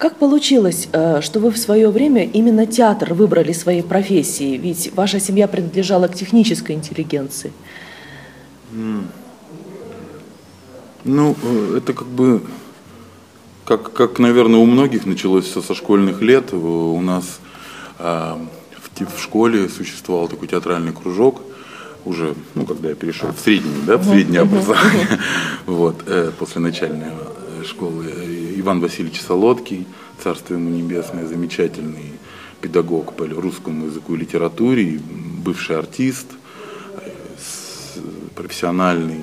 Как получилось, э, что вы в свое время именно театр выбрали своей профессией? Ведь ваша семья принадлежала к технической интеллигенции. Ну, э, это как бы, как, как, наверное, у многих началось все со школьных лет. У нас э, в, в школе существовал такой театральный кружок, уже, ну, когда я перешел в средний, да, в среднее образование, вот, э, после начальной э, школы, Иван Васильевич Солодкий, царство ему небесное, замечательный педагог по русскому языку и литературе, бывший артист, э, профессиональный,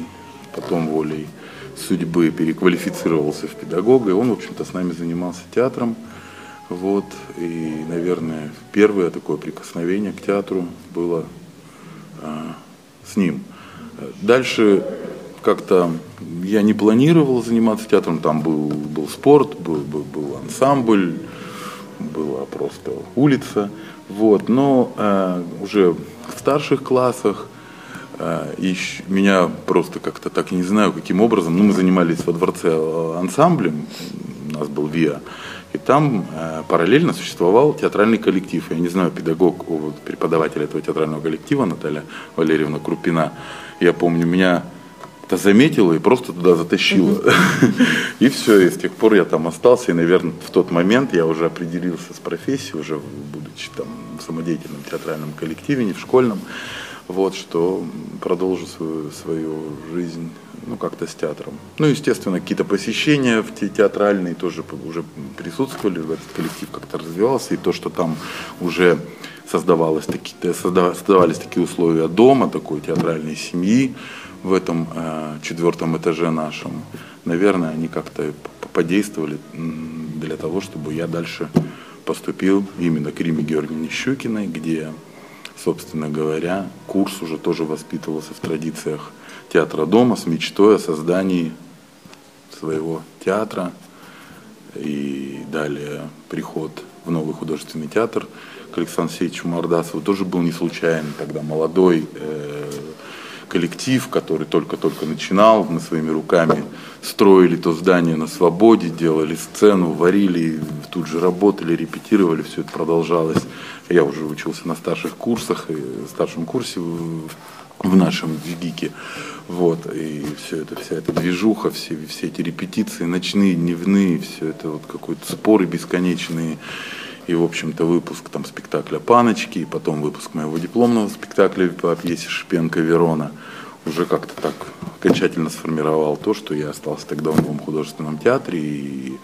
потом волей судьбы переквалифицировался в педагога, и он, в общем-то, с нами занимался театром. Вот, и, наверное, первое такое прикосновение к театру было а, с ним. Дальше как-то я не планировал заниматься театром, там был, был спорт, был, был, был ансамбль, была просто улица, вот, но э, уже в старших классах э, ищ, меня просто как-то так, не знаю каким образом, ну мы занимались во дворце э, ансамблем, у нас был ВИА, и там э, параллельно существовал театральный коллектив. Я не знаю, педагог, преподаватель этого театрального коллектива Наталья Валерьевна Крупина, я помню, меня это заметила и просто туда затащила. И все, и с тех пор я там остался, и, наверное, в тот момент я уже определился с профессией, уже будучи там в самодеятельном театральном коллективе, не в школьном, вот, что продолжу свою, свою жизнь ну, как-то с театром. Ну, естественно, какие-то посещения в те, театральные тоже уже присутствовали, в этот коллектив как-то развивался, и то, что там уже создавалось такие, создавались такие условия дома, такой театральной семьи в этом э, четвертом этаже нашем, наверное, они как-то подействовали для того, чтобы я дальше поступил именно к Риме Георгиевне Щукиной, где, собственно говоря, курс уже тоже воспитывался в традициях театра дома с мечтой о создании своего театра. И далее приход в новый художественный театр к Александру Алексеевичу Мордасову тоже был не случайный, тогда молодой э, коллектив, который только-только начинал, мы своими руками строили то здание на свободе, делали сцену, варили, тут же работали, репетировали, все это продолжалось. Я уже учился на старших курсах, в старшем курсе в, нашем ГИКе. Вот, и все это, вся эта движуха, все, все эти репетиции, ночные, дневные, все это вот какой-то споры бесконечные. И, в общем-то, выпуск там спектакля «Паночки», и потом выпуск моего дипломного спектакля по пьесе Шпенко «Верона» уже как-то так окончательно сформировал то, что я остался тогда в Новом художественном театре и,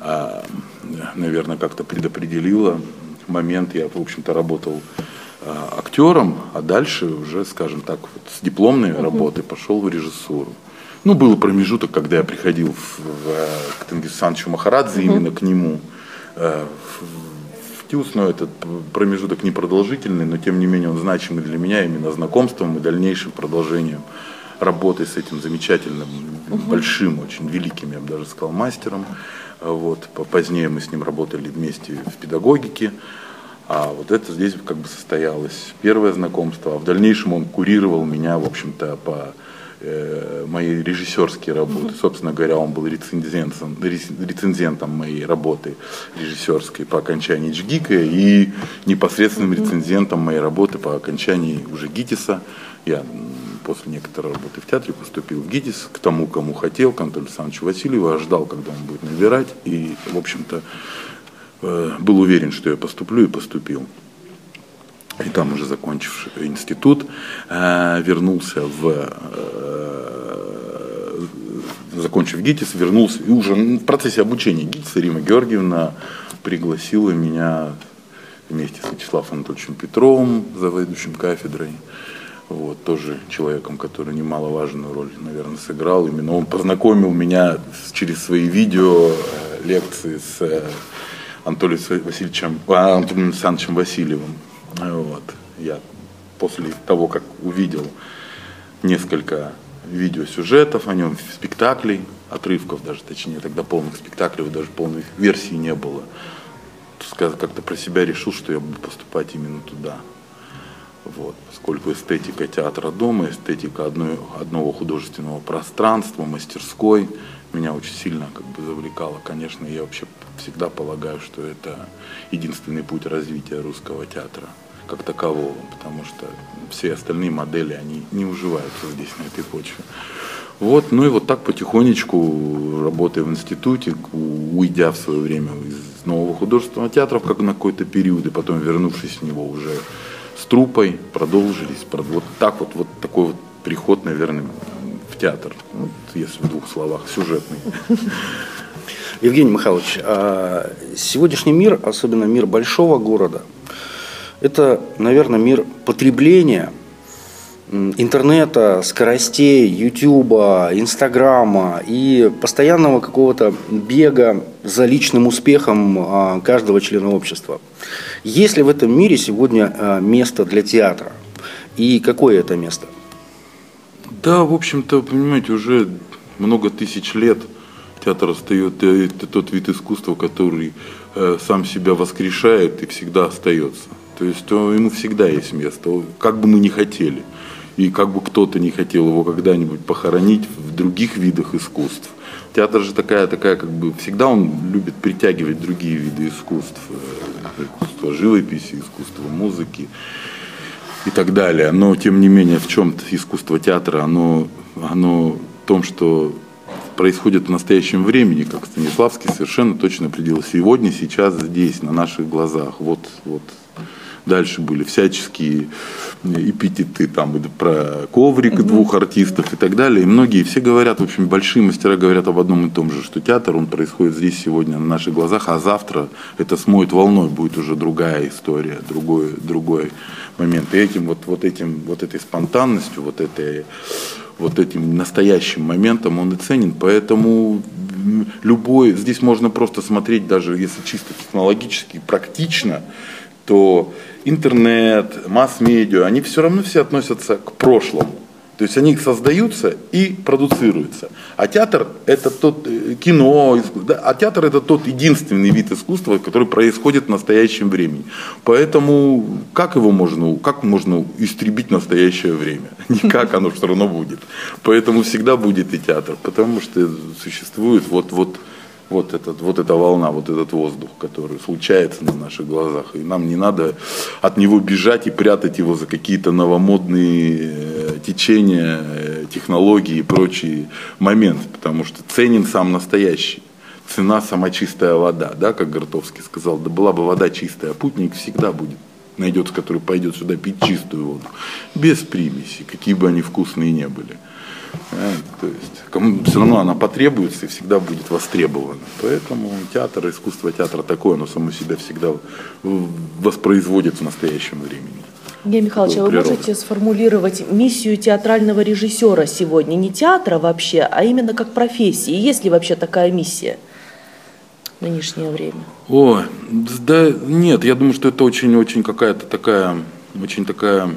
а, наверное, как-то предопределило момент. Я, в общем-то, работал Э, актером, а дальше уже, скажем так, вот с дипломной работы пошел в режиссуру. Ну, был промежуток, когда я приходил в, в, к Тенгизу Санчу Махарадзе, именно к нему, в, ТЮЗ, но этот промежуток непродолжительный, но тем не менее он значимый для меня именно знакомством и дальнейшим продолжением работы с этим замечательным, uh-huh. большим, очень великим, я бы даже сказал, мастером. Вот. Позднее мы с ним работали вместе в педагогике. А вот это здесь как бы состоялось первое знакомство. А в дальнейшем он курировал меня, в общем-то, по э, моей режиссерские работы. Mm-hmm. Собственно говоря, он был рецензентом, рецензентом моей работы режиссерской по окончании Джгика и непосредственным mm-hmm. рецензентом моей работы по окончании уже ГИТИСа. Я после некоторой работы в театре поступил в ГИТИС к тому, кому хотел, к Антону Александровичу Васильеву, а ждал, когда он будет набирать. И, в общем-то, Э, был уверен, что я поступлю и поступил. И там уже закончив институт, э, вернулся в э, закончив ГИТИС, вернулся, и уже в процессе обучения ГИТИСа Рима Георгиевна пригласила меня вместе с Вячеславом Анатольевичем Петровым, заведующим кафедрой, вот, тоже человеком, который немаловажную роль, наверное, сыграл. Именно он познакомил меня через свои видео, лекции с Анатолием Васильевичем, а, Антоном Александровичем Васильевым. Вот. Я после того, как увидел несколько видеосюжетов о нем, спектаклей, отрывков даже, точнее, тогда полных спектаклей, даже полной версии не было, как-то про себя решил, что я буду поступать именно туда. Вот, поскольку эстетика театра дома, эстетика одной, одного художественного пространства, мастерской, меня очень сильно как бы завлекало. Конечно, я вообще всегда полагаю, что это единственный путь развития русского театра как такового, потому что все остальные модели, они не уживаются здесь, на этой почве. Вот, ну и вот так потихонечку, работая в институте, уйдя в свое время из нового художественного театра как на какой-то период, и потом вернувшись в него уже с трупой, продолжились. Вот так вот, вот такой вот приход, наверное, в театр, вот, если в двух словах, сюжетный. Евгений Михайлович, а сегодняшний мир, особенно мир большого города, это, наверное, мир потребления интернета, скоростей, ютуба, инстаграма и постоянного какого-то бега за личным успехом а, каждого члена общества. Есть ли в этом мире сегодня а, место для театра? И какое это место? Да, в общем-то, понимаете, уже много тысяч лет театр остается, это тот вид искусства, который э, сам себя воскрешает и всегда остается. То есть ему всегда есть место, как бы мы ни хотели. И как бы кто-то не хотел его когда-нибудь похоронить в других видах искусств. Театр же такая, такая, как бы, всегда он любит притягивать другие виды искусств. Э, искусство живописи, искусство музыки и так далее. Но, тем не менее, в чем-то искусство театра, оно, оно в том, что происходит в настоящем времени, как Станиславский совершенно точно определил. Сегодня, сейчас, здесь, на наших глазах. Вот, вот Дальше были всяческие эпитеты там про коврик двух артистов и так далее. И многие, все говорят, в общем, большие мастера говорят об одном и том же, что театр, он происходит здесь сегодня на наших глазах, а завтра это смоет волной, будет уже другая история, другой, другой момент. И этим вот, вот этим, вот этой спонтанностью, вот этой вот этим настоящим моментом он и ценен. Поэтому любой, здесь можно просто смотреть, даже если чисто технологически, практично, то интернет, масс-медиа, они все равно все относятся к прошлому. То есть они создаются и продуцируются. А театр это тот э, кино, а театр это тот единственный вид искусства, который происходит в настоящем времени. Поэтому как его можно, как можно истребить настоящее время? Никак оно все равно будет. Поэтому всегда будет и театр, потому что существует вот вот вот, этот, вот эта волна, вот этот воздух, который случается на наших глазах. И нам не надо от него бежать и прятать его за какие-то новомодные э, течения, э, технологии и прочие моменты, потому что ценен сам настоящий. Цена сама чистая вода, да, как Гартовский сказал, да была бы вода чистая, путник всегда будет найдется, который пойдет сюда пить чистую воду, без примесей, какие бы они вкусные не были. То есть кому все равно она потребуется и всегда будет востребована. Поэтому театр, искусство театра такое, оно само себя всегда воспроизводит в настоящем времени. Евгений Михайлович, а вы можете сформулировать миссию театрального режиссера сегодня? Не театра вообще, а именно как профессии. Есть ли вообще такая миссия в нынешнее время? О, да нет, я думаю, что это очень-очень какая-то такая, очень такая,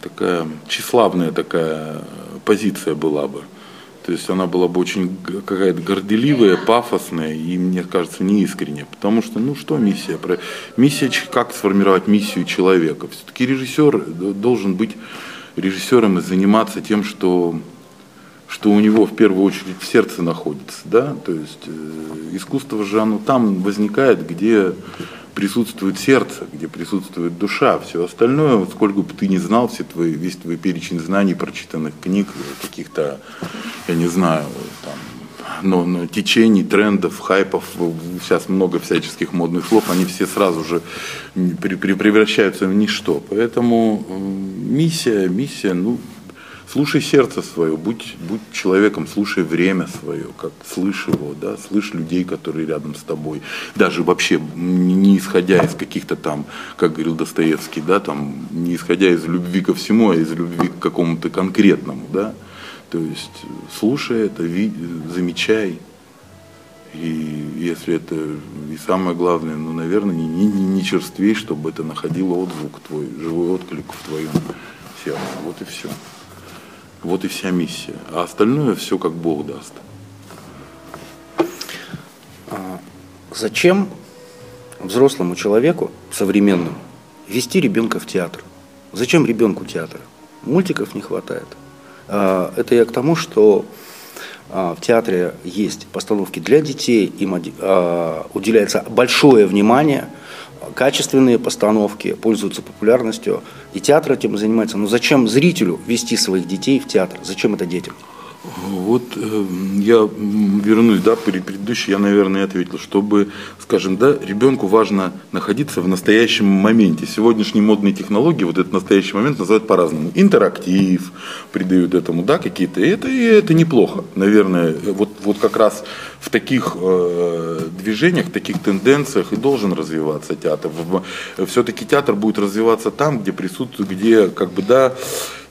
такая тщеславная такая позиция была бы. То есть она была бы очень какая-то горделивая, пафосная и, мне кажется, неискренняя. Потому что, ну что миссия? Миссия, как сформировать миссию человека? Все-таки режиссер должен быть режиссером и заниматься тем, что, что у него в первую очередь в сердце находится. Да? То есть э, искусство же оно там возникает, где присутствует сердце, где присутствует душа, все остальное, сколько бы ты ни знал, все твои, весь твой перечень знаний, прочитанных книг, каких-то, я не знаю, там, но, но течений, трендов, хайпов, сейчас много всяческих модных слов, они все сразу же при, при, превращаются в ничто. Поэтому миссия, миссия, ну, Слушай сердце свое, будь, будь человеком, слушай время свое, как слышь его, да, слышь людей, которые рядом с тобой. Даже вообще не исходя из каких-то там, как говорил Достоевский, да, там, не исходя из любви ко всему, а из любви к какому-то конкретному, да. То есть слушай это, ви, замечай. И если это, и самое главное, ну, наверное, не, не, не черствей, чтобы это находило отзвук твой, живой отклик в твоем сердце. Вот и все. Вот и вся миссия. А остальное все как Бог даст. А зачем взрослому человеку, современному, вести ребенка в театр? Зачем ребенку театр? Мультиков не хватает. А, это я к тому, что в театре есть постановки для детей, им уделяется большое внимание, качественные постановки пользуются популярностью, и театр этим занимается. Но зачем зрителю вести своих детей в театр? Зачем это детям? Вот э, я вернусь, да, при предыдущей я, наверное, ответил, чтобы, скажем, да, ребенку важно находиться в настоящем моменте. Сегодняшние модные технологии вот этот настоящий момент называют по-разному. Интерактив придают этому, да, какие-то. И это, и это неплохо, наверное. Вот, вот как раз в таких э, движениях, в таких тенденциях и должен развиваться театр. Все-таки театр будет развиваться там, где присутствует, где, как бы, да,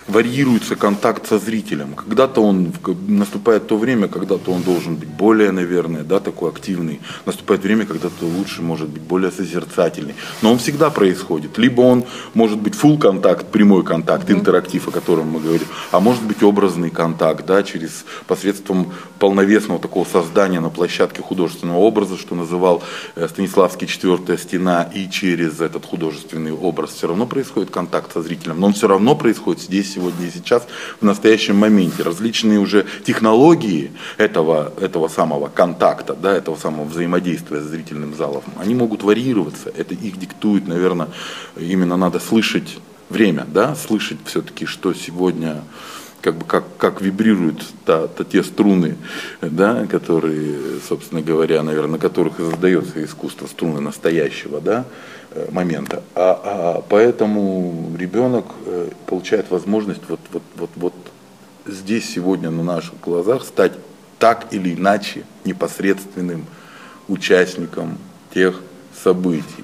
варьируется контакт со зрителем. Когда-то он наступает то время, когда-то он должен быть более, наверное, да, такой активный. Наступает время, когда-то лучше может быть более созерцательный. Но он всегда происходит. Либо он может быть full контакт, прямой контакт, интерактив, о котором мы говорим, а может быть образный контакт, да, через посредством полновесного такого создания на площадке художественного образа, что называл э, Станиславский «Четвертая стена», и через этот художественный образ все равно происходит контакт со зрителем, но он все равно происходит здесь, сегодня и сейчас, в настоящем моменте. Различные уже технологии этого, этого самого контакта, да, этого самого взаимодействия с зрительным залом, они могут варьироваться. Это их диктует, наверное, именно надо слышать время, да, слышать все-таки, что сегодня как бы как, как вибрируют та, та, те струны, да, которые, собственно говоря, наверное, на которых и создается искусство, струны настоящего, да, Э, момента. А, а поэтому ребенок э, получает возможность вот, вот, вот, вот здесь сегодня на наших глазах стать так или иначе непосредственным участником тех событий.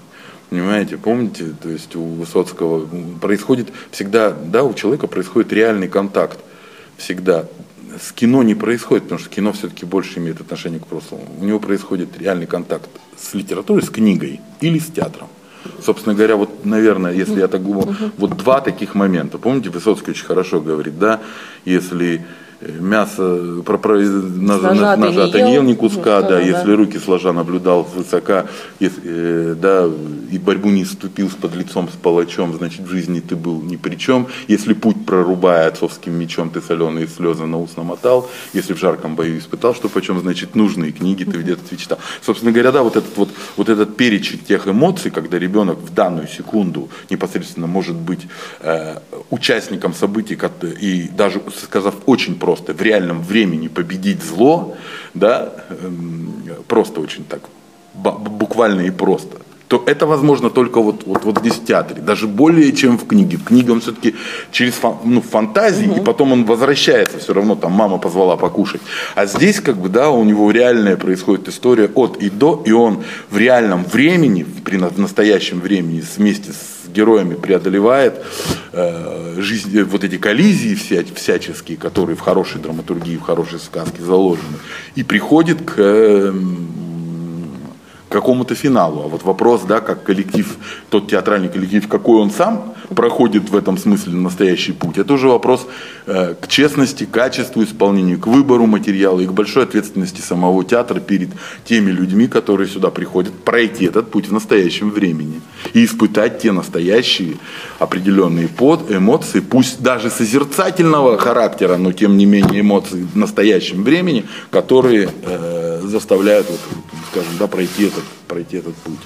Понимаете, помните, то есть у Высоцкого происходит всегда, да, у человека происходит реальный контакт. Всегда. С кино не происходит, потому что кино все-таки больше имеет отношение к прошлому. У него происходит реальный контакт с литературой, с книгой или с театром. Собственно говоря, вот, наверное, если я так думаю, вот два таких момента. Помните, Высоцкий очень хорошо говорит, да, если мясо про, про, нажато, нажато не ел? ни куска, да, да, если руки сложа наблюдал высока, если, э, да, и борьбу не вступил с подлецом, с палачом, значит в жизни ты был ни при чем. Если путь прорубая отцовским мечом, ты соленые слезы на ус намотал, если в жарком бою испытал, что почем, значит нужные книги ты где-то читал. Собственно говоря, да, вот этот вот, вот этот перечень тех эмоций, когда ребенок в данную секунду непосредственно может быть э, участником событий и даже сказав очень просто в реальном времени победить зло, да, эм, просто очень так, буквально и просто то это возможно только вот, вот, вот здесь в театре, даже более чем в книге. В книге он все-таки через фан, ну, фантазии, угу. и потом он возвращается, все равно там мама позвала покушать. А здесь как бы, да, у него реальная происходит история от и до, и он в реальном времени, при настоящем времени вместе с героями преодолевает э, жизнь, вот эти коллизии вся, всяческие, которые в хорошей драматургии, в хорошей сказке заложены, и приходит к э, какому-то финалу. А вот вопрос, да, как коллектив, тот театральный коллектив, какой он сам проходит в этом смысле настоящий путь, это уже вопрос э, к честности, качеству исполнения, к выбору материала и к большой ответственности самого театра перед теми людьми, которые сюда приходят, пройти этот путь в настоящем времени и испытать те настоящие определенные под, эмоции, пусть даже созерцательного характера, но тем не менее эмоции в настоящем времени, которые э, заставляют вот, скажем, да, пройти этот, пройти этот путь.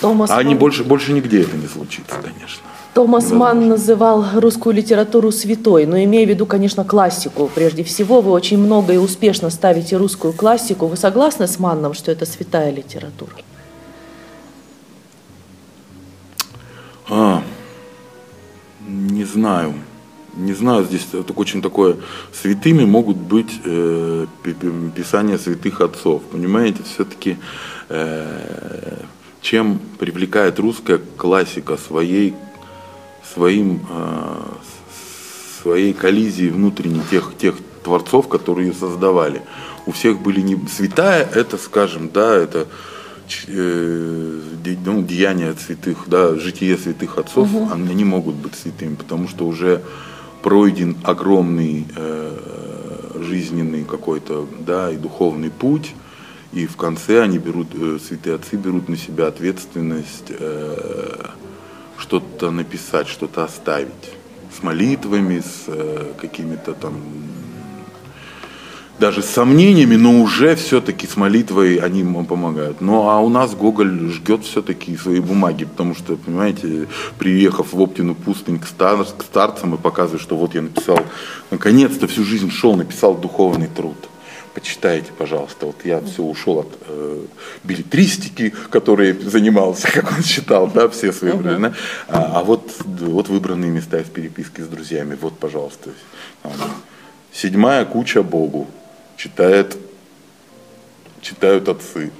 Томас а они больше, больше нигде это не случится, конечно. Томас Ман называл русскую литературу святой, но имея в виду, конечно, классику. Прежде всего, вы очень много и успешно ставите русскую классику. Вы согласны с Манном, что это святая литература? А, не знаю не знаю, здесь это очень такое, святыми могут быть э, писания святых отцов. Понимаете, все-таки э, чем привлекает русская классика своей, своим, э, своей коллизией внутренней тех, тех творцов, которые ее создавали. У всех были не святая, это, скажем, да, это э, ну, деяния святых, да, житие святых отцов, угу. они не могут быть святыми, потому что уже пройден огромный э, жизненный какой-то, да, и духовный путь, и в конце они берут, э, святые отцы берут на себя ответственность э, что-то написать, что-то оставить с молитвами, с э, какими-то там даже с сомнениями, но уже все-таки с молитвой они ему помогают. Ну а у нас Гоголь ждет все-таки свои бумаги, потому что, понимаете, приехав в Оптину пустынь к, стар, к старцам и показывая, что вот я написал, наконец-то всю жизнь шел, написал духовный труд. Почитайте, пожалуйста. Вот я все ушел от э, билетристики, которой занимался, как он считал, да, все свои времена. А, а вот, вот выбранные места из переписки с друзьями. Вот, пожалуйста. Седьмая куча Богу читает, читают отцы.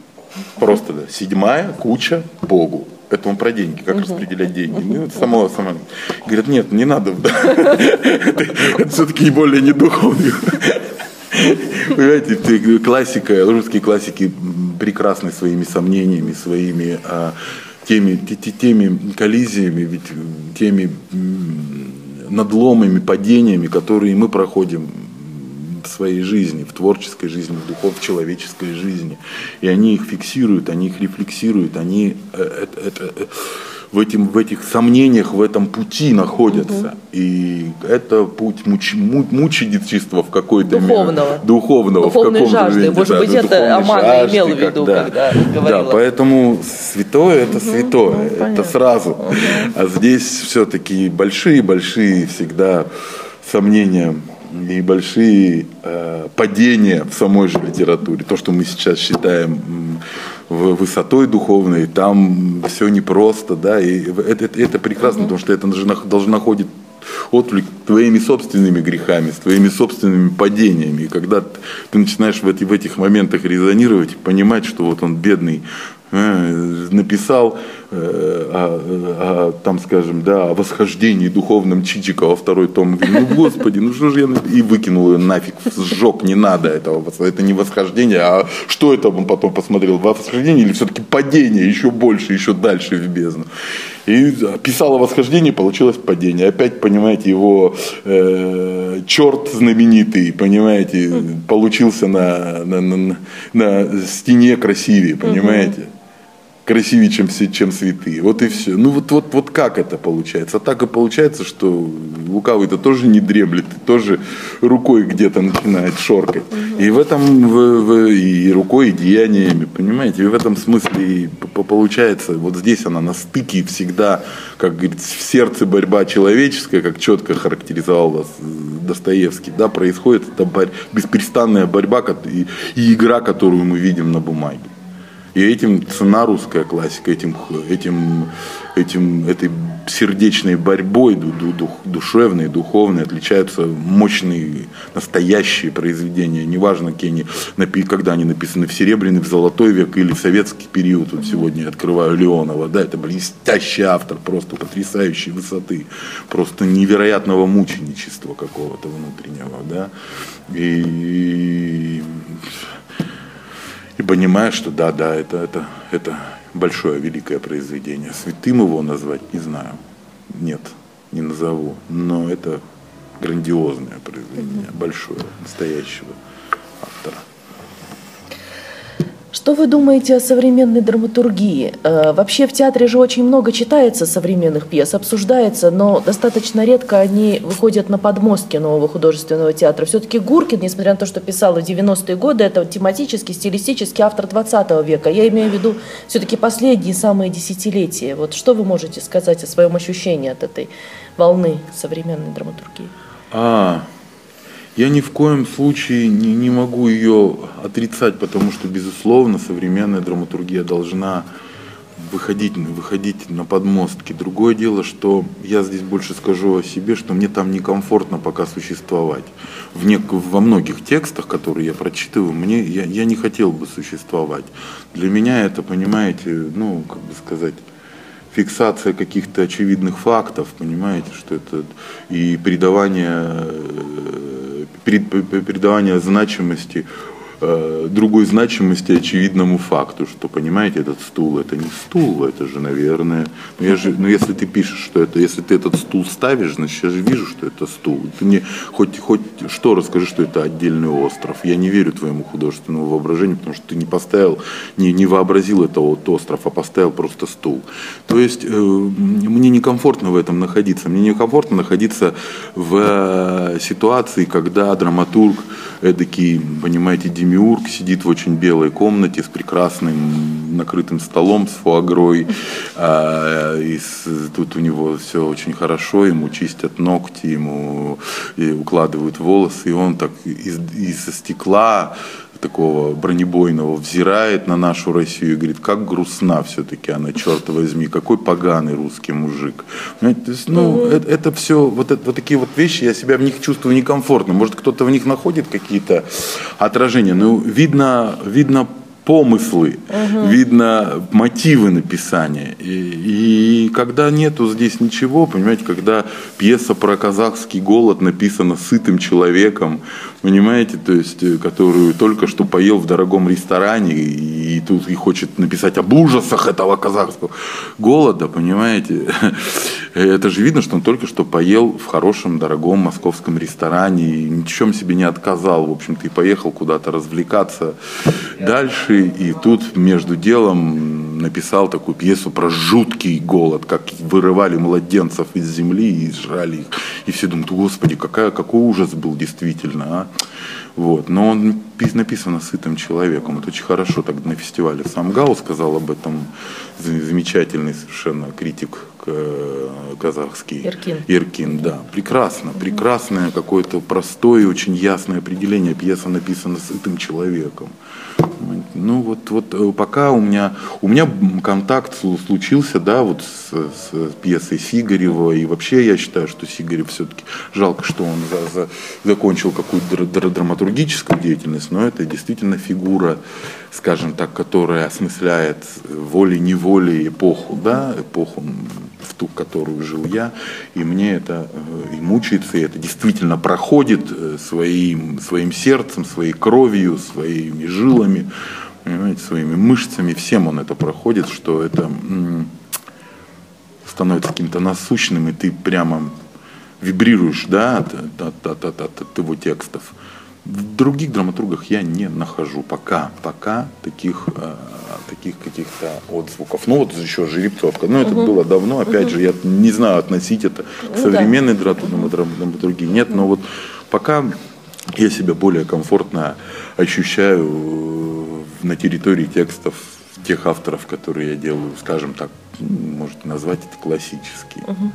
Просто, да. Седьмая куча Богу. Это он про деньги, как распределять деньги. Ну, это само, само. Говорят, нет, не надо. Это все-таки более не духовный. Понимаете, классика, русские классики прекрасны своими сомнениями, своими а, теми, теми коллизиями, ведь теми надломами, падениями, которые мы проходим в своей жизни, в творческой жизни, в духов человеческой жизни. И они их фиксируют, они их рефлексируют, они э, это, это, э, в, этим, в этих сомнениях, в этом пути находятся. Угу. И это путь муч, мученичества в какой-то духовного. мере. Духовного. Духовной в жажды. Виде, Может да, быть, это Амана имел в виду, когда, когда говорила. Да, поэтому святое это угу. святое. Ну, это сразу. Угу. А здесь все-таки большие-большие всегда сомнения и большие э, падения в самой же литературе. То, что мы сейчас считаем высотой духовной, там все непросто, да, и это, это, это прекрасно, потому что это должно находить отклик твоими собственными грехами, с твоими собственными падениями. И когда ты начинаешь в, эти, в этих моментах резонировать, понимать, что вот он бедный написал э, о, о, там, скажем, да, о восхождении духовном Чичикова, второй том, ну, господи, ну что же я, и выкинул ее нафиг, сжег, не надо этого, это не восхождение, а что это он потом посмотрел, восхождение или все-таки падение еще больше, еще дальше в бездну. И писал о восхождении, получилось падение. Опять, понимаете, его э, черт знаменитый, понимаете, получился на, на, на, на стене красивее, понимаете красивее, чем, чем святые. Вот и все. Ну вот, вот, вот как это получается? А так и получается, что лукавый-то тоже не дремлет, тоже рукой где-то начинает шоркать. И в этом, в, в, и рукой, и деяниями, понимаете? И в этом смысле и получается, вот здесь она на стыке всегда, как говорится, в сердце борьба человеческая, как четко характеризовал Достоевский, да, происходит эта борь, беспрестанная борьба и, и игра, которую мы видим на бумаге. И этим цена русская классика, этим, этим, этим, этой сердечной борьбой душевной, духовной отличаются мощные, настоящие произведения. Неважно, какие они, когда они написаны в Серебряный, в Золотой век или в советский период. Вот сегодня я открываю Леонова. Да, это блестящий автор, просто потрясающей высоты, просто невероятного мученичества какого-то внутреннего. Да? И и понимаешь, что да, да, это, это, это большое, великое произведение. Святым его назвать не знаю. Нет, не назову. Но это грандиозное произведение, большое, настоящего автора. Что вы думаете о современной драматургии? Э, вообще в театре же очень много читается современных пьес, обсуждается, но достаточно редко они выходят на подмостки нового художественного театра. Все-таки Гуркин, несмотря на то, что писал в 90-е годы, это тематический, стилистический автор 20 века. Я имею в виду все-таки последние самые десятилетия. Вот что вы можете сказать о своем ощущении от этой волны современной драматургии? А, я ни в коем случае не, не могу ее отрицать, потому что, безусловно, современная драматургия должна выходить, выходить на подмостки. Другое дело, что я здесь больше скажу о себе, что мне там некомфортно пока существовать. В не, во многих текстах, которые я прочитываю, мне, я, я не хотел бы существовать. Для меня это, понимаете, ну, как бы сказать, фиксация каких-то очевидных фактов, понимаете, что это и придавание передавание значимости э, другой значимости очевидному факту, что, понимаете, этот стул это не стул, это же, наверное, ну, я же, ну если ты пишешь, что это, если ты этот стул ставишь, значит, я же вижу, что это стул. Ты мне хоть, хоть что расскажи, что это отдельный остров. Я не верю твоему художественному воображению, потому что ты не поставил, не, не вообразил этого вот остров, а поставил просто стул. То есть э, мне некомфортно в этом находиться. Мне некомфортно находиться в э, ситуации, когда драматург эдакий, понимаете, демиург сидит в очень белой комнате с прекрасным накрытым столом, с фуагрой, а, и с, тут у него все очень хорошо, ему чистят ногти, ему укладывают волосы, и он так из, из стекла такого бронебойного взирает на нашу Россию и говорит, как грустна все-таки она, черт возьми, какой поганый русский мужик. Понимаете, то есть, ну, mm-hmm. это, это все, вот, это, вот такие вот вещи, я себя в них чувствую некомфортно. Может, кто-то в них находит какие-то отражения, но видно, видно помыслы, угу. видно мотивы написания. И, и когда нету здесь ничего, понимаете, когда пьеса про казахский голод написана сытым человеком, понимаете, то есть, э, которую только что поел в дорогом ресторане и, и тут и хочет написать об ужасах этого казахского голода, понимаете, это же видно, что он только что поел в хорошем, дорогом московском ресторане и ничем себе не отказал, в общем-то, и поехал куда-то развлекаться дальше, и тут между делом написал такую пьесу про жуткий голод, как вырывали младенцев из земли и сжали их. И все думают, господи, какая, какой ужас был действительно, а? Вот. Но он написано сытым человеком. Это очень хорошо так на фестивале сам Гау сказал об этом. Замечательный совершенно критик казахский. Иркин. Иркин, да. Прекрасно. Прекрасное какое-то простое, очень ясное определение. Пьеса написана сытым человеком. Ну вот, вот э, пока у меня, у меня контакт случился, да, вот с, с пьесой Сигарева, и вообще я считаю, что Сигарев все-таки, жалко, что он за, за, закончил какую-то драматургическую деятельность, но это действительно фигура, скажем так, которая осмысляет волей-неволей эпоху, да, эпоху в ту, которую жил я, и мне это э, и мучается, и это действительно проходит э, своим, своим сердцем, своей кровью, своими жилами, понимаете, своими мышцами, всем он это проходит, что это становится каким-то насущным, и ты прямо вибрируешь да, от, от, от, от, от его текстов. В других драматургах я не нахожу пока, пока таких, э, таких каких-то отзвуков. Ну вот еще Жеребцовка, ну это угу. было давно, опять угу. же, я не знаю относить это к ну, современной да. драматургии, нет, но вот пока я себя более комфортно ощущаю э, на территории текстов тех авторов, которые я делаю, скажем так, можете назвать это классические. Угу.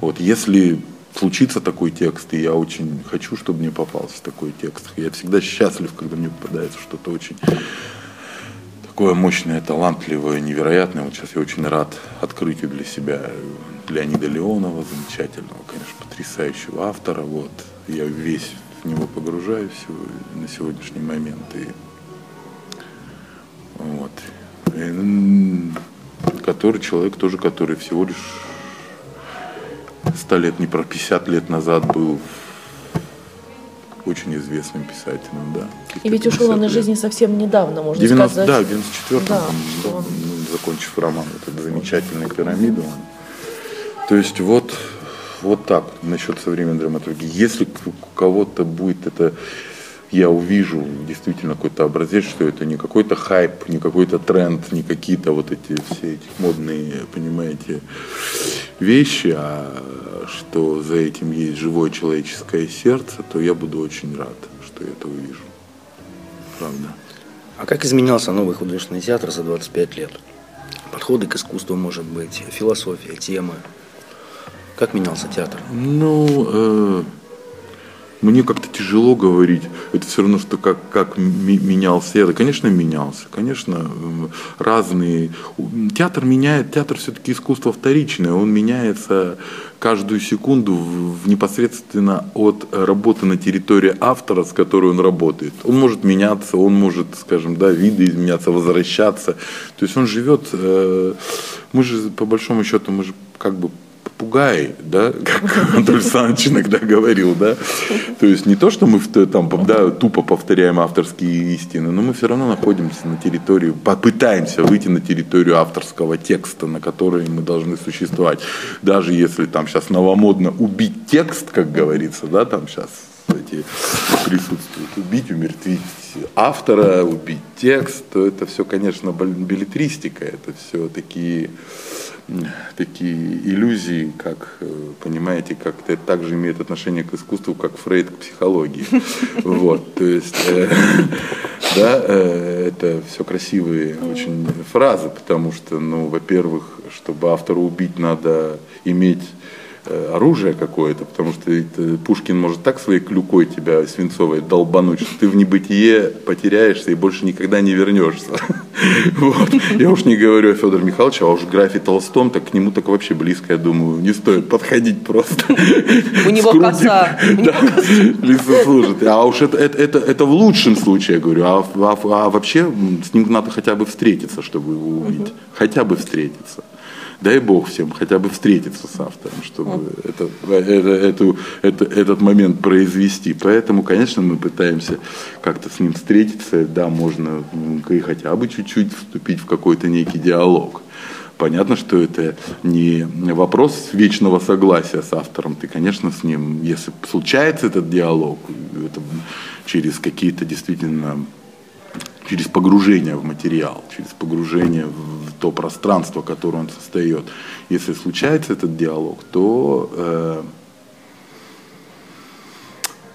Вот если случится такой текст, и я очень хочу, чтобы мне попался такой текст. Я всегда счастлив, когда мне попадается что-то очень такое мощное, талантливое, невероятное. Вот сейчас я очень рад открытию для себя Леонида Леонова, замечательного, конечно, потрясающего автора. Вот. Я весь в него погружаюсь на сегодняшний момент. И, вот. И, который человек тоже, который всего лишь 100 лет, не про 50 лет назад был очень известным писателем, да. И ведь ушел он из жизни совсем недавно, можно 90, сказать. Да, в 94-м, да, он... закончив роман, этот замечательный пирамиду. То есть вот, вот так насчет современной драматургии. Если у кого-то будет это я увижу действительно какой-то образец, что это не какой-то хайп, не какой-то тренд, не какие-то вот эти все эти модные, понимаете, вещи, а что за этим есть живое человеческое сердце, то я буду очень рад, что я это увижу. Правда. А как изменялся новый художественный театр за 25 лет? Подходы к искусству, может быть, философия, темы. Как менялся театр? Ну, э, мне как-то тяжело говорить. Это все равно, что как, как менялся это. Конечно, менялся. Конечно, разные. Театр меняет, театр все-таки искусство вторичное. Он меняется каждую секунду в, непосредственно от работы на территории автора, с которой он работает. Он может меняться, он может, скажем, да, виды изменяться, возвращаться. То есть он живет, э, мы же по большому счету, мы же как бы попугаи, да, как Анатолий Александрович иногда говорил, да. То есть не то, что мы там да, тупо повторяем авторские истины, но мы все равно находимся на территории, попытаемся выйти на территорию авторского текста, на которой мы должны существовать. Даже если там сейчас новомодно убить текст, как говорится, да, там сейчас эти присутствуют, убить, умертвить автора, убить текст, то это все, конечно, билетристика, это все такие такие иллюзии, как, э, понимаете, как это также имеет отношение к искусству, как Фрейд к психологии. Вот, то есть, э, да, э, это все красивые очень фразы, потому что, ну, во-первых, чтобы автора убить, надо иметь оружие какое-то, потому что это, Пушкин может так своей клюкой тебя свинцовой долбануть, что ты в небытие потеряешься и больше никогда не вернешься. Вот. Я уж не говорю о Федоре Михайловиче, а уж графе Толстом, так к нему так вообще близко, я думаю, не стоит подходить просто. У него коса. Лицо служит. А уж это, это, это, это в лучшем случае, я говорю. А, а, а вообще с ним надо хотя бы встретиться, чтобы его увидеть. Хотя бы встретиться дай бог всем хотя бы встретиться с автором, чтобы это, это, эту, это, этот момент произвести. Поэтому, конечно, мы пытаемся как-то с ним встретиться, да, можно и хотя бы чуть-чуть вступить в какой-то некий диалог. Понятно, что это не вопрос вечного согласия с автором. Ты, конечно, с ним, если случается этот диалог, это через какие-то действительно через погружение в материал, через погружение в то пространство, которое он создает. Если случается этот диалог, то э,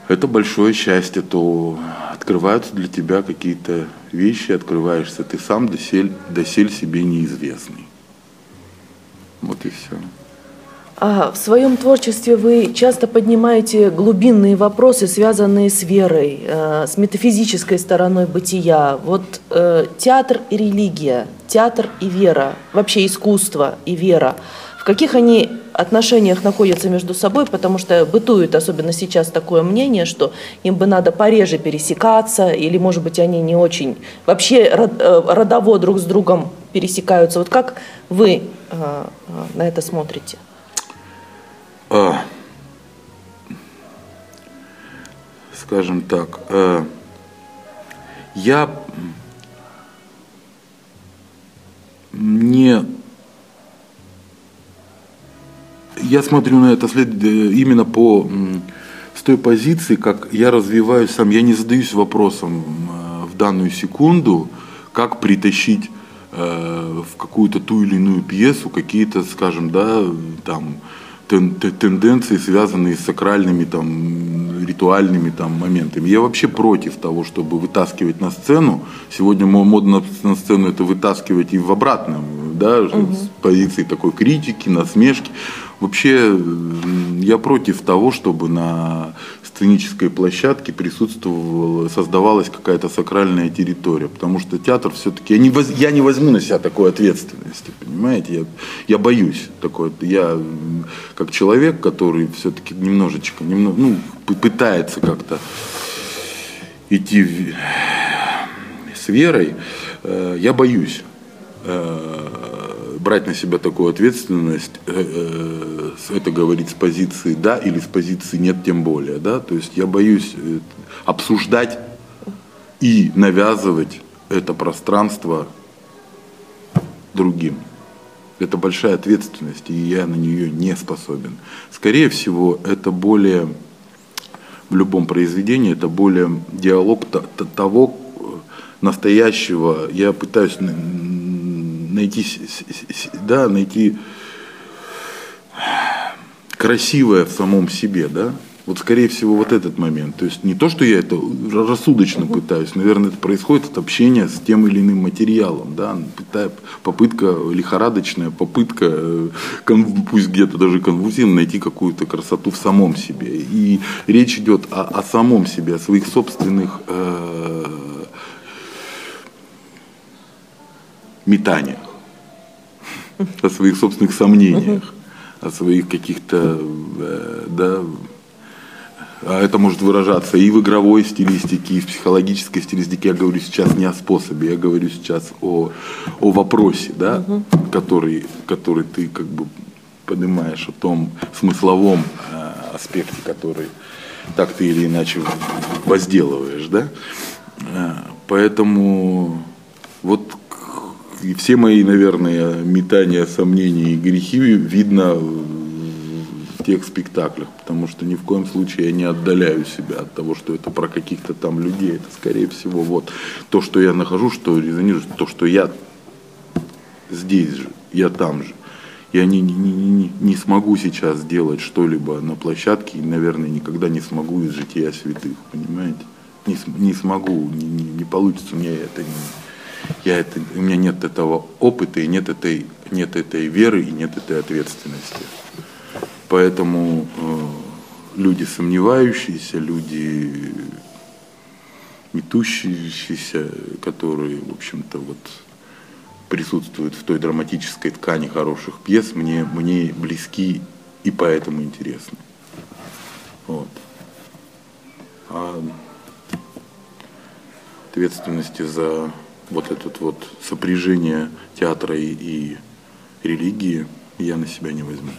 это большое счастье, то открываются для тебя какие-то вещи, открываешься ты сам досель, досель себе неизвестный. Вот и все. А в своем творчестве вы часто поднимаете глубинные вопросы, связанные с верой, э, с метафизической стороной бытия. Вот э, театр и религия, театр и вера, вообще искусство и вера. В каких они отношениях находятся между собой, потому что бытует, особенно сейчас, такое мнение, что им бы надо пореже пересекаться, или, может быть, они не очень вообще э, родово друг с другом пересекаются. Вот как вы на это смотрите? А, скажем так, а, я не я смотрю на это след, именно по с той позиции, как я развиваюсь сам. Я не задаюсь вопросом а, в данную секунду, как притащить э, в какую-то ту или иную пьесу какие-то, скажем, да, там тенденции, связанные с сакральными, там, ритуальными там, моментами. Я вообще против того, чтобы вытаскивать на сцену. Сегодня модно на сцену это вытаскивать и в обратном, да, угу. с позиции такой критики, насмешки. Вообще я против того, чтобы на сценической площадке присутствовала, создавалась какая-то сакральная территория, потому что театр все-таки, я не, воз, я не возьму на себя такой ответственности, понимаете, я, я боюсь такой, я как человек, который все-таки немножечко, немного, ну, пытается как-то идти с верой, э, я боюсь э, брать на себя такую ответственность, э, это говорить с позиции да или с позиции нет тем более, да, то есть я боюсь обсуждать и навязывать это пространство другим. Это большая ответственность, и я на нее не способен. Скорее всего, это более, в любом произведении, это более диалог того настоящего. Я пытаюсь найти, да, найти красивое в самом себе, да, вот, скорее всего, вот этот момент. То есть не то, что я это рассудочно пытаюсь, наверное, это происходит от общения с тем или иным материалом. Да? Попытка лихорадочная, попытка, э, пусть где-то даже конвульсивно, найти какую-то красоту в самом себе. И речь идет о, о самом себе, о своих собственных э, метаниях, о своих собственных сомнениях, о своих каких-то, э, да, а это может выражаться и в игровой стилистике, и в психологической стилистике. Я говорю сейчас не о способе, я говорю сейчас о, о вопросе, да, угу. который, который ты как бы поднимаешь о том смысловом э, аспекте, который так ты или иначе возделываешь, да? Э, поэтому вот и все мои, наверное, метания, сомнения и грехи видно в тех спектаклях, потому что ни в коем случае я не отдаляю себя от того, что это про каких-то там людей. Это, скорее всего, вот то, что я нахожу, что резонирует, то, что я здесь же, я там же. Я не, не, не, не смогу сейчас сделать что-либо на площадке и, наверное, никогда не смогу из жития святых, понимаете? Не, не смогу, не, не, не получится, меня это не, я это, у меня нет этого опыта и нет этой, нет этой веры и нет этой ответственности. Поэтому э, люди сомневающиеся, люди метущиеся, которые, в общем-то, вот присутствуют в той драматической ткани хороших пьес, мне, мне близки и поэтому интересны. Вот. А ответственности за вот это вот сопряжение театра и, и религии я на себя не возьму.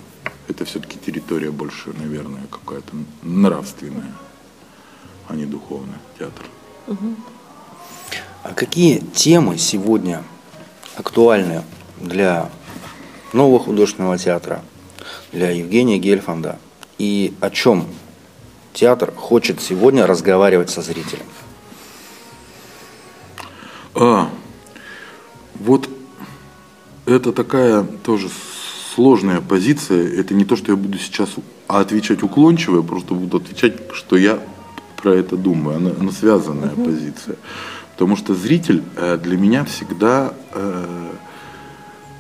Это все-таки территория больше, наверное, какая-то нравственная, а не духовная, театр. А какие темы сегодня актуальны для нового художественного театра, для Евгения Гельфанда? И о чем театр хочет сегодня разговаривать со зрителем? А, вот это такая тоже сложная позиция. Это не то, что я буду сейчас отвечать уклончиво, я просто буду отвечать, что я про это думаю. Она, она связанная угу. позиция. Потому что зритель э, для меня всегда э,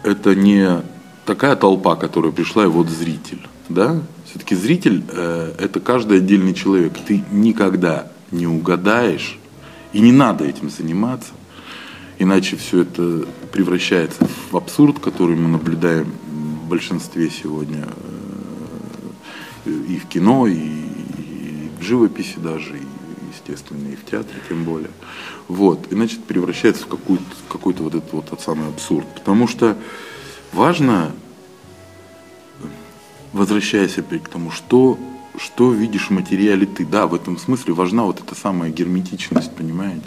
это не такая толпа, которая пришла, и вот зритель. Да? Все-таки зритель э, это каждый отдельный человек. Ты никогда не угадаешь, и не надо этим заниматься, Иначе все это превращается в абсурд, который мы наблюдаем в большинстве сегодня э, и в кино, и, в живописи даже, и, естественно, и в театре тем более. Вот. Иначе это превращается в какой-то, какой-то вот этот вот тот самый абсурд. Потому что важно, возвращаясь опять к тому, что, что видишь в материале ты. Да, в этом смысле важна вот эта самая герметичность, понимаете?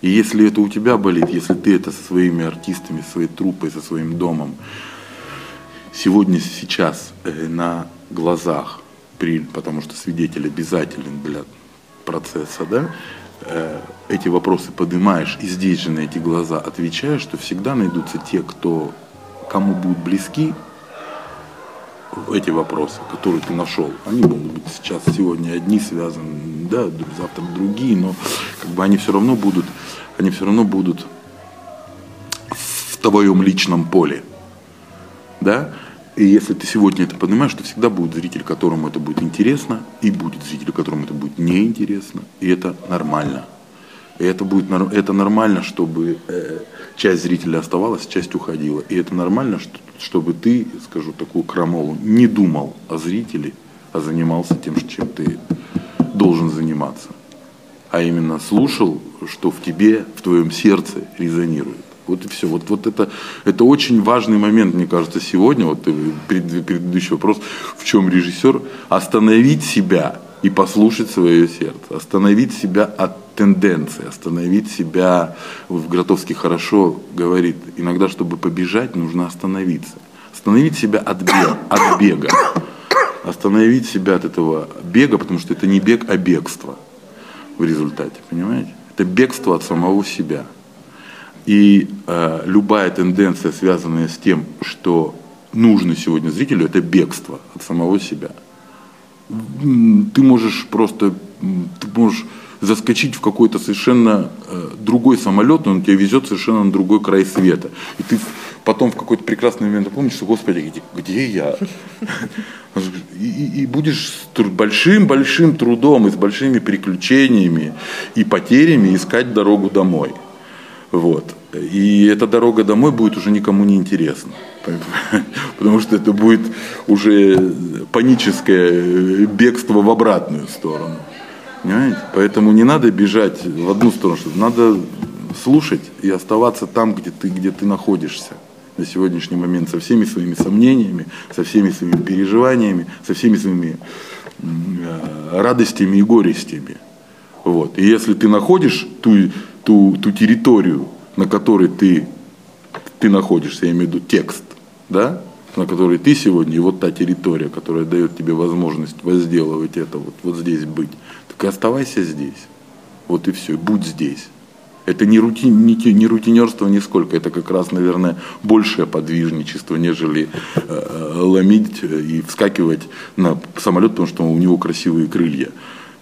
И если это у тебя болит, если ты это со своими артистами, своей труппой, со своим домом, сегодня, сейчас, э, на глазах, при, потому что свидетель обязателен для процесса, да, э, эти вопросы поднимаешь и здесь же на эти глаза отвечаешь, что всегда найдутся те, кто, кому будут близки эти вопросы, которые ты нашел. Они могут быть сейчас, сегодня одни связаны, да, завтра другие, но как бы они все равно будут они все равно будут в твоем личном поле. Да? И если ты сегодня это понимаешь, то всегда будет зритель, которому это будет интересно, и будет зритель, которому это будет неинтересно, и это нормально. И это будет это нормально, чтобы э, часть зрителя оставалась, часть уходила. И это нормально, что, чтобы ты, скажу такую крамолу, не думал о зрителе, а занимался тем, чем ты должен заниматься а именно слушал, что в тебе, в твоем сердце резонирует. Вот и все. Вот, вот это, это очень важный момент, мне кажется, сегодня, вот пред, предыдущий вопрос, в чем режиссер, остановить себя и послушать свое сердце, остановить себя от тенденции, остановить себя, в Гротовский хорошо говорит, иногда, чтобы побежать, нужно остановиться. Остановить себя от бега, от бега. Остановить себя от этого бега, потому что это не бег, а бегство в результате, понимаете? Это бегство от самого себя. И э, любая тенденция, связанная с тем, что нужно сегодня зрителю, это бегство от самого себя. Ты можешь просто, ты можешь заскочить в какой-то совершенно э, другой самолет, он тебя везет совершенно на другой край света. И ты потом в какой-то прекрасный момент помнишь, что, Господи, где, где я? И, и будешь с большим-большим трудом и с большими приключениями и потерями искать дорогу домой. Вот. И эта дорога домой будет уже никому не интересна. Потому что это будет уже паническое бегство в обратную сторону. Понимаете? Поэтому не надо бежать в одну сторону, надо слушать и оставаться там, где ты, где ты находишься на сегодняшний момент со всеми своими сомнениями, со всеми своими переживаниями, со всеми своими э, радостями и горестями. Вот. И если ты находишь ту, ту, ту территорию, на которой ты, ты находишься, я имею в виду текст, да, на которой ты сегодня, и вот та территория, которая дает тебе возможность возделывать это, вот, вот здесь быть, так и оставайся здесь. Вот и все, будь здесь. Это не, рутин, не, не рутинерство нисколько, это как раз, наверное, большее подвижничество, нежели э, э ломить и вскакивать на самолет, потому что у него красивые крылья.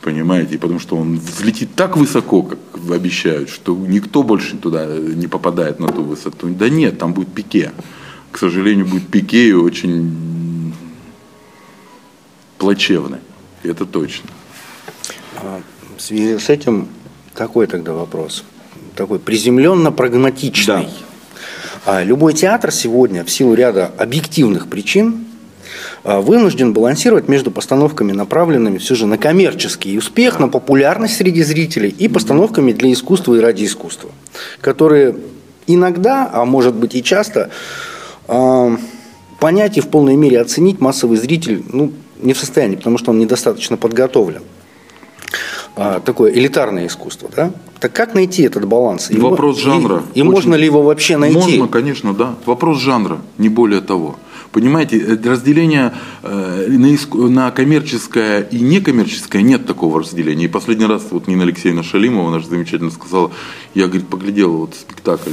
Понимаете? И потому что он взлетит так высоко, как обещают, что никто больше туда не попадает на ту высоту. Да нет, там будет пике. К сожалению, будет пике и очень плачевный. Это точно. А, в связи с этим какой тогда вопрос? такой приземленно-прагматичный. Да. Любой театр сегодня в силу ряда объективных причин а, вынужден балансировать между постановками, направленными все же на коммерческий успех, на популярность среди зрителей, и постановками для искусства и ради искусства, которые иногда, а может быть и часто, а, понять и в полной мере оценить массовый зритель ну, не в состоянии, потому что он недостаточно подготовлен. А, такое элитарное искусство, да? Так как найти этот баланс? И Вопрос жанра. И, и можно ли его вообще найти? Можно, конечно, да. Вопрос жанра, не более того. Понимаете, э, разделения э, на, коммерческое и некоммерческое нет такого разделения. И последний раз вот Нина Алексеевна Шалимова, наша замечательно сказала, я, говорит, поглядела вот спектакль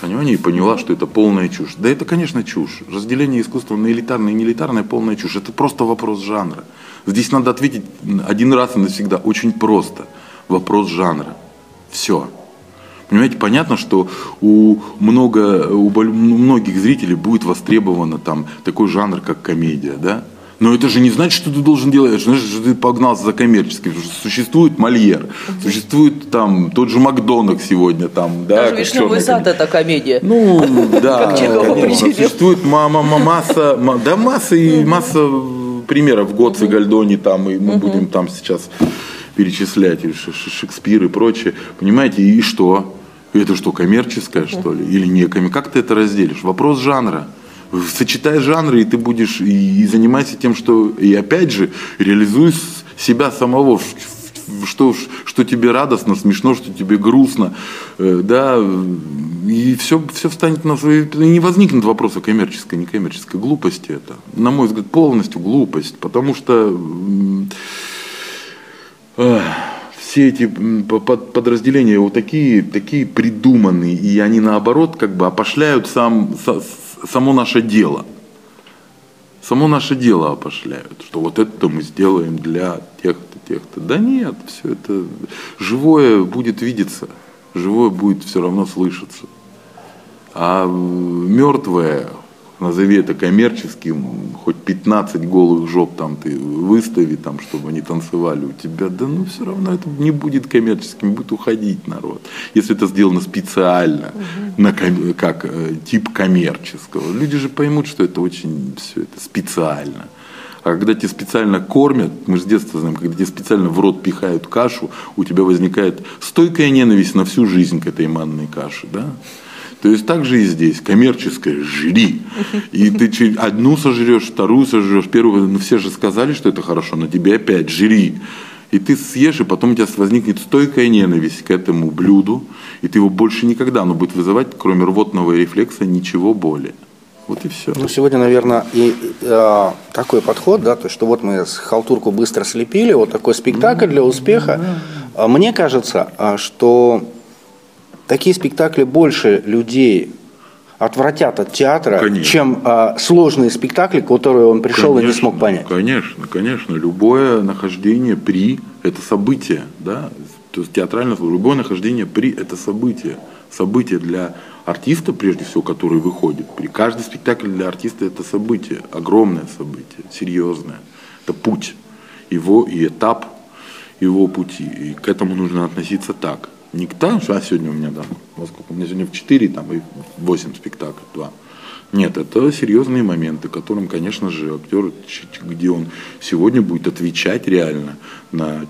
Санюани и поняла, что это полная чушь. Да это, конечно, чушь. Разделение искусства на элитарное и неэлитарное – полная чушь. Это просто вопрос жанра. Здесь надо ответить один раз и навсегда. Очень просто. Вопрос жанра. Все. Понимаете, понятно, что у, много, у многих зрителей будет востребовано там такой жанр, как комедия, да? Но это же не значит, что ты должен делать, это значит, что ты погнался за коммерческим. Потому что существует Мольер, существует там тот же Макдональд сегодня там, да. Даже «Вишневый сад» это комедия. Ну, да. Существует масса, да масса и масса примеров. И Гальдони там, и мы будем там сейчас перечислять, и Шекспир и прочее. Понимаете, и что? Это что, коммерческое, что ли? Или не коммерческое? Как ты это разделишь? Вопрос жанра. Сочетай жанры, и ты будешь, и, и занимайся тем, что, и опять же, реализуй себя самого, что, что тебе радостно, смешно, что тебе грустно, э, да, и все, все встанет на свои, не возникнет вопроса коммерческой, некоммерческой глупости это, на мой взгляд, полностью глупость, потому что все эти подразделения вот такие, такие придуманные, и они наоборот как бы опошляют сам, само наше дело. Само наше дело опошляют, что вот это мы сделаем для тех-то, тех-то. Да нет, все это живое будет видеться, живое будет все равно слышаться. А мертвое назови это коммерческим, хоть 15 голых жоп там ты выстави, там, чтобы они танцевали у тебя, да ну все равно это не будет коммерческим, будет уходить народ. Если это сделано специально, угу. на, как э, тип коммерческого, люди же поймут, что это очень все это специально. А когда тебя специально кормят, мы же с детства знаем, когда тебе специально в рот пихают кашу, у тебя возникает стойкая ненависть на всю жизнь к этой манной каше. Да? То есть так же и здесь, коммерческое, жри. И ты одну сожрешь, вторую сожрешь, первую, ну все же сказали, что это хорошо, но тебе опять жри. И ты съешь, и потом у тебя возникнет стойкая ненависть к этому блюду, и ты его больше никогда, оно будет вызывать, кроме рвотного рефлекса, ничего более. Вот и все. Ну, сегодня, наверное, и э, такой подход, да, то, что вот мы с халтурку быстро слепили, вот такой спектакль для успеха. А мне кажется, а, что такие спектакли больше людей отвратят от театра, конечно. чем а, сложные спектакли, которые он пришел конечно, и не смог понять. Конечно, конечно. Любое нахождение при – это событие. Да? То есть театральное любое нахождение при – это событие. Событие для артиста, прежде всего, который выходит. При каждый спектакль для артиста – это событие, огромное событие, серьезное. Это путь его и этап его пути. И к этому нужно относиться так. Что а сегодня у меня там, во сколько, у меня сегодня в 4 там, и 8 спектаклей, 2. Нет, это серьезные моменты, которым, конечно же, актер, где он сегодня будет отвечать реально на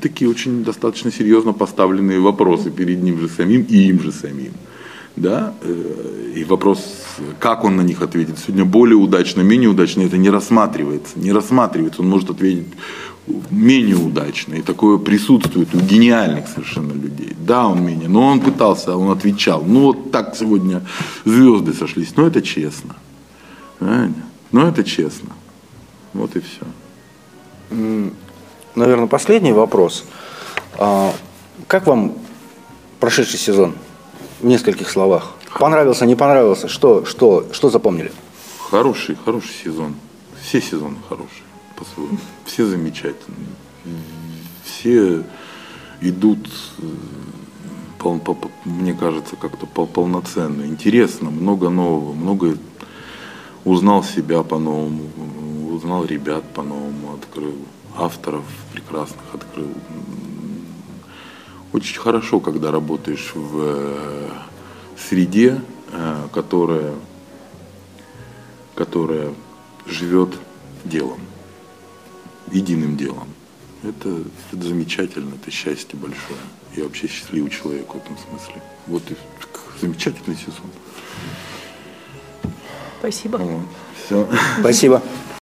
такие очень достаточно серьезно поставленные вопросы перед ним же самим и им же самим. да, э, и вопрос, как он на них ответит, сегодня более удачно, менее удачно, это не рассматривается, не рассматривается, он может ответить менее удачно, и такое присутствует у гениальных совершенно людей. Да, он менее, но он пытался, он отвечал, ну вот так сегодня звезды сошлись, но это честно, правильно? но это честно, вот и все. Наверное, последний вопрос. А, как вам прошедший сезон? В нескольких словах. Понравился, не понравился? Что, что, что запомнили? Хороший, хороший сезон. Все сезоны хорошие Все замечательные. Все идут, э, мне кажется, как-то полноценно. Интересно, много нового, много узнал себя по-новому, узнал ребят по-новому, открыл авторов прекрасных, открыл очень хорошо, когда работаешь в э, среде, э, которая, которая живет делом, единым делом. Это, это замечательно, это счастье большое. Я вообще счастливый человек в этом смысле. Вот и замечательный сезон. Спасибо. Вот. Все. Спасибо.